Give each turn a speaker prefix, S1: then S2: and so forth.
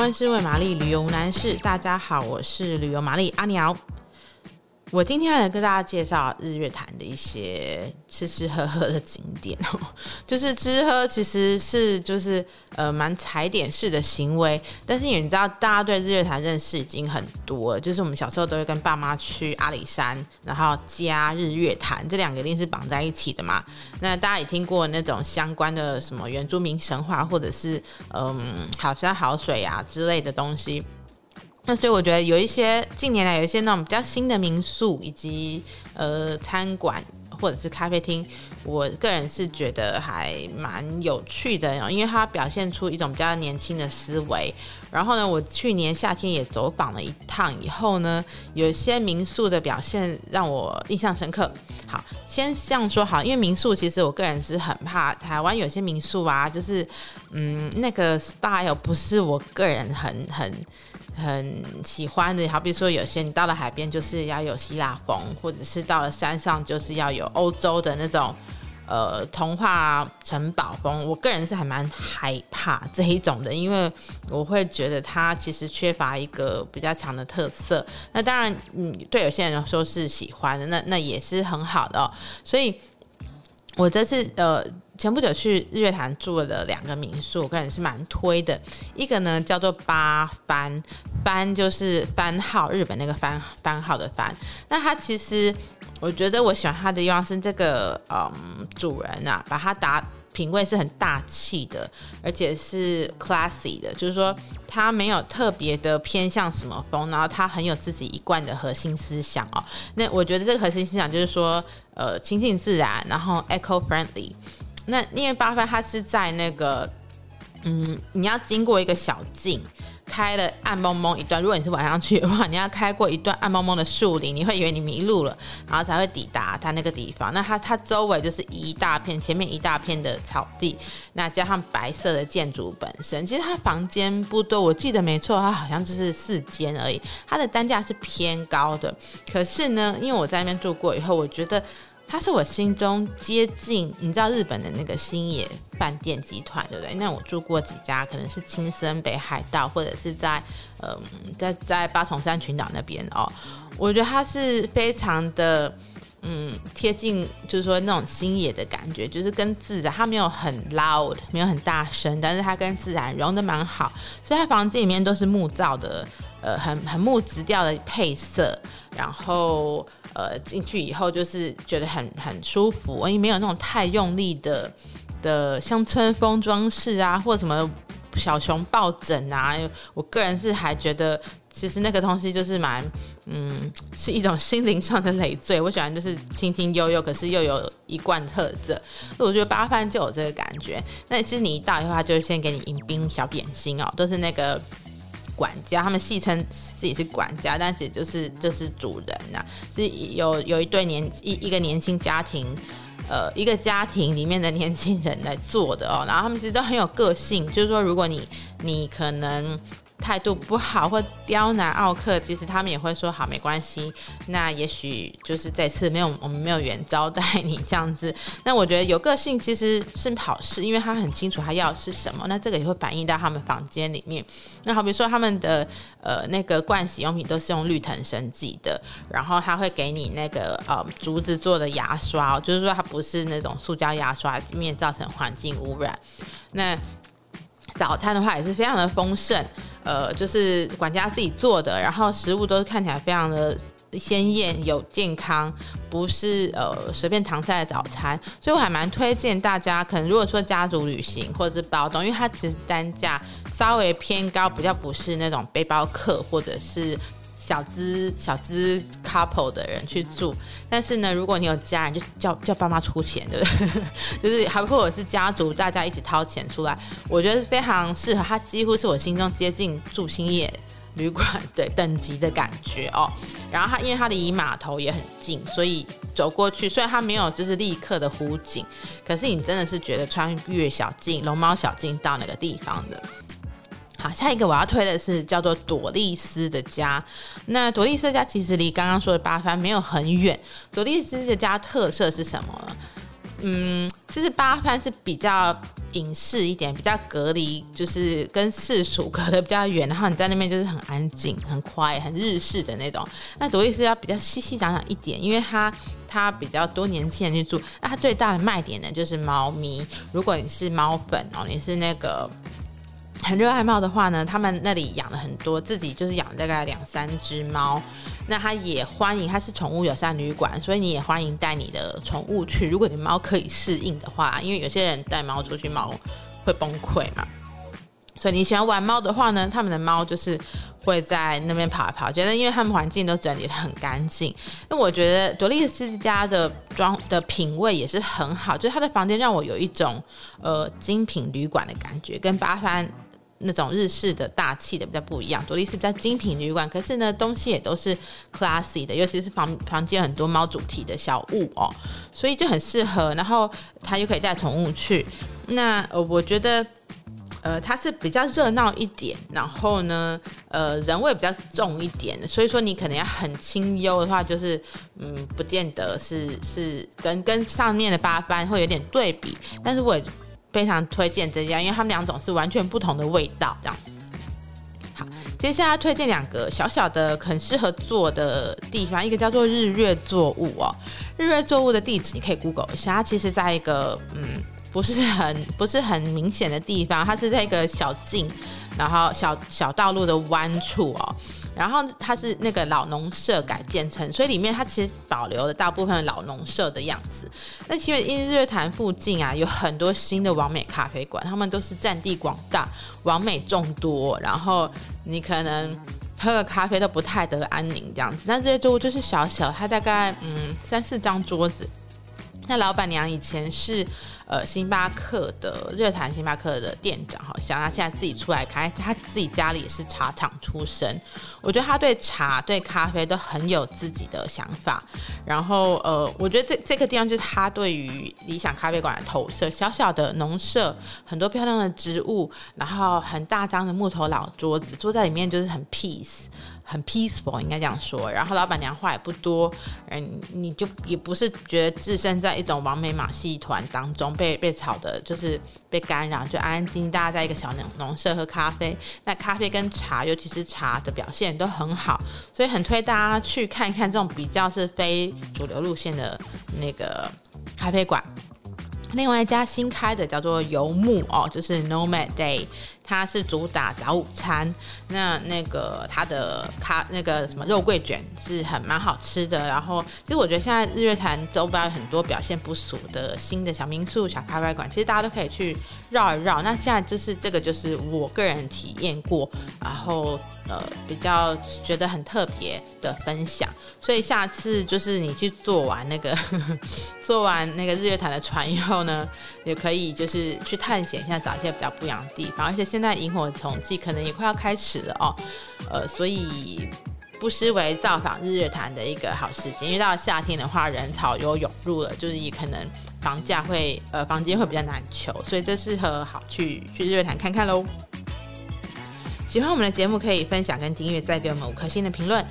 S1: 万事问玛丽，旅游男士。大家好，我是旅游玛丽阿鸟。我今天来跟大家介绍日月潭的一些吃吃喝喝的景点哦，就是吃喝其实是就是呃蛮踩点式的行为，但是你知道大家对日月潭认识已经很多了，就是我们小时候都会跟爸妈去阿里山，然后加日月潭这两个一定是绑在一起的嘛。那大家也听过那种相关的什么原住民神话，或者是嗯好山好水啊之类的东西。那所以我觉得有一些近年来有一些那种比较新的民宿以及呃餐馆或者是咖啡厅，我个人是觉得还蛮有趣的，因为它表现出一种比较年轻的思维。然后呢，我去年夏天也走访了一趟以后呢，有一些民宿的表现让我印象深刻。好，先这样说好，因为民宿其实我个人是很怕台湾有些民宿啊，就是嗯那个 style 不是我个人很很。很喜欢的，好比说有些你到了海边就是要有希腊风，或者是到了山上就是要有欧洲的那种呃童话城堡风。我个人是还蛮害怕这一种的，因为我会觉得它其实缺乏一个比较强的特色。那当然，嗯，对有些人来说是喜欢的，那那也是很好的哦。所以，我这次呃。前不久去日月潭住了两个民宿，我个人是蛮推的。一个呢叫做八番，番就是番号，日本那个番番号的番。那它其实，我觉得我喜欢它的地方是这个，嗯，主人啊，把它打品味是很大气的，而且是 classy 的，就是说它没有特别的偏向什么风，然后它很有自己一贯的核心思想哦。那我觉得这个核心思想就是说，呃，亲近自然，然后 eco friendly。那因为八幡它是在那个，嗯，你要经过一个小径，开了暗蒙蒙一段。如果你是晚上去的话，你要开过一段暗蒙蒙的树林，你会以为你迷路了，然后才会抵达它那个地方。那它它周围就是一大片，前面一大片的草地，那加上白色的建筑本身，其实它房间不多，我记得没错，它好像就是四间而已。它的单价是偏高的，可是呢，因为我在那边住过以后，我觉得。它是我心中接近，你知道日本的那个星野饭店集团，对不对？那我住过几家，可能是青森北海道，或者是在，嗯、在在八重山群岛那边哦。我觉得它是非常的，嗯，贴近，就是说那种星野的感觉，就是跟自然，它没有很 loud，没有很大声，但是它跟自然融得蛮好。所以它房间里面都是木造的，呃，很很木质调的配色，然后。呃，进去以后就是觉得很很舒服，因为没有那种太用力的的乡村风装饰啊，或什么小熊抱枕啊。我个人是还觉得，其实那个东西就是蛮，嗯，是一种心灵上的累赘。我喜欢就是轻轻悠悠，可是又有一贯特色。所以我觉得八番就有这个感觉。那其实你一到以后，他就会先给你迎宾小点心哦，都是那个。管家，他们戏称自己是管家，但其实就是就是主人呐、啊，是有有一对年一一个年轻家庭，呃，一个家庭里面的年轻人来做的哦，然后他们其实都很有个性，就是说如果你你可能。态度不好或刁难奥克，其实他们也会说好，没关系。那也许就是这次没有我们没有缘招待你这样子。那我觉得有个性其实是好事，因为他很清楚他要的是什么。那这个也会反映到他们房间里面。那好比说他们的呃那个盥洗用品都是用绿藤生技的，然后他会给你那个呃竹子做的牙刷，就是说它不是那种塑胶牙刷，以免造成环境污染。那早餐的话也是非常的丰盛。呃，就是管家自己做的，然后食物都是看起来非常的鲜艳，有健康，不是呃随便搪塞的早餐，所以我还蛮推荐大家，可能如果说家族旅行或者是包栋，因为它其实单价稍微偏高，比较不是那种背包客或者是。小资小资 couple 的人去住，但是呢，如果你有家人，就叫叫爸妈出钱，对不对？就是还或者是家族大家一起掏钱出来，我觉得是非常适合。它几乎是我心中接近住星野旅馆的等级的感觉哦。然后它因为它离码头也很近，所以走过去，虽然它没有就是立刻的湖景，可是你真的是觉得穿越小径、龙猫小径到那个地方的。好，下一个我要推的是叫做朵丽丝的家。那朵丽丝家其实离刚刚说的八番没有很远。朵丽丝的家特色是什么呢？嗯，其实八番是比较隐士一点，比较隔离，就是跟世俗隔得比较远，然后你在那边就是很安静、很 quiet、很日式的那种。那朵丽丝要比较熙熙攘攘一点，因为它它比较多年轻人去住。那它最大的卖点呢，就是猫咪。如果你是猫粉哦，你是那个。很热爱猫的话呢，他们那里养了很多，自己就是养大概两三只猫。那他也欢迎，他是宠物友善旅馆，所以你也欢迎带你的宠物去。如果你猫可以适应的话，因为有些人带猫出去，猫会崩溃嘛。所以你喜欢玩猫的话呢，他们的猫就是会在那边跑一跑，觉得因为他们环境都整理得很干净。那我觉得朵丽丝家的装的品味也是很好，就是他的房间让我有一种呃精品旅馆的感觉，跟八番。那种日式的大气的比较不一样，朵丽丝比较精品旅馆，可是呢，东西也都是 classy 的，尤其是房房间很多猫主题的小物哦，所以就很适合。然后它又可以带宠物去，那呃，我觉得呃，它是比较热闹一点，然后呢，呃，人味比较重一点，所以说你可能要很清幽的话，就是嗯，不见得是是跟跟上面的八幡会有点对比，但是我也。非常推荐这家，因为他们两种是完全不同的味道。这样，好，接下来推荐两个小小的很适合做的地方，一个叫做日月作物哦。日月作物的地址你可以 Google 一下，它其实在一个嗯不是很 不是很明显的地方，它是在一个小径，然后小小道路的弯处哦。然后它是那个老农舍改建成，所以里面它其实保留了大部分老农舍的样子。那其实因为日月潭附近啊，有很多新的完美咖啡馆，他们都是占地广大，完美众多，然后你可能喝个咖啡都不太得安宁这样子。那这些桌就是小小，它大概嗯三四张桌子。那老板娘以前是。呃，星巴克的日潭星巴克的店长，好像他现在自己出来开，他自己家里也是茶厂出身。我觉得他对茶、对咖啡都很有自己的想法。然后，呃，我觉得这这个地方就是他对于理想咖啡馆的投射。小小的农舍，很多漂亮的植物，然后很大张的木头老桌子，坐在里面就是很 peace。很 peaceful，应该这样说。然后老板娘话也不多，嗯，你就也不是觉得置身在一种完美马戏团当中被被吵的，就是被干扰，就安安静静，大家在一个小农农舍喝咖啡。那咖啡跟茶，尤其是茶的表现都很好，所以很推大家去看一看这种比较是非主流路线的那个咖啡馆。另外一家新开的叫做游牧哦，就是 Nomad Day。它是主打早午餐，那那个它的咖那个什么肉桂卷是很蛮好吃的。然后其实我觉得现在日月潭周边有很多表现不俗的新的小民宿、小咖啡馆，其实大家都可以去绕一绕。那现在就是这个就是我个人体验过，然后呃比较觉得很特别的分享。所以下次就是你去做完那个呵呵 做完那个日月潭的船以后呢，也可以就是去探险一下，找一些比较不一样的地方，而且现那萤火虫季可能也快要开始了哦，呃，所以不失为造访日月潭的一个好时间。因为到夏天的话，人潮又涌入了，就是也可能房价会呃房间会比较难求，所以这适合好去去日月潭看看喽。喜欢我们的节目，可以分享跟订阅，再给我们五颗星的评论。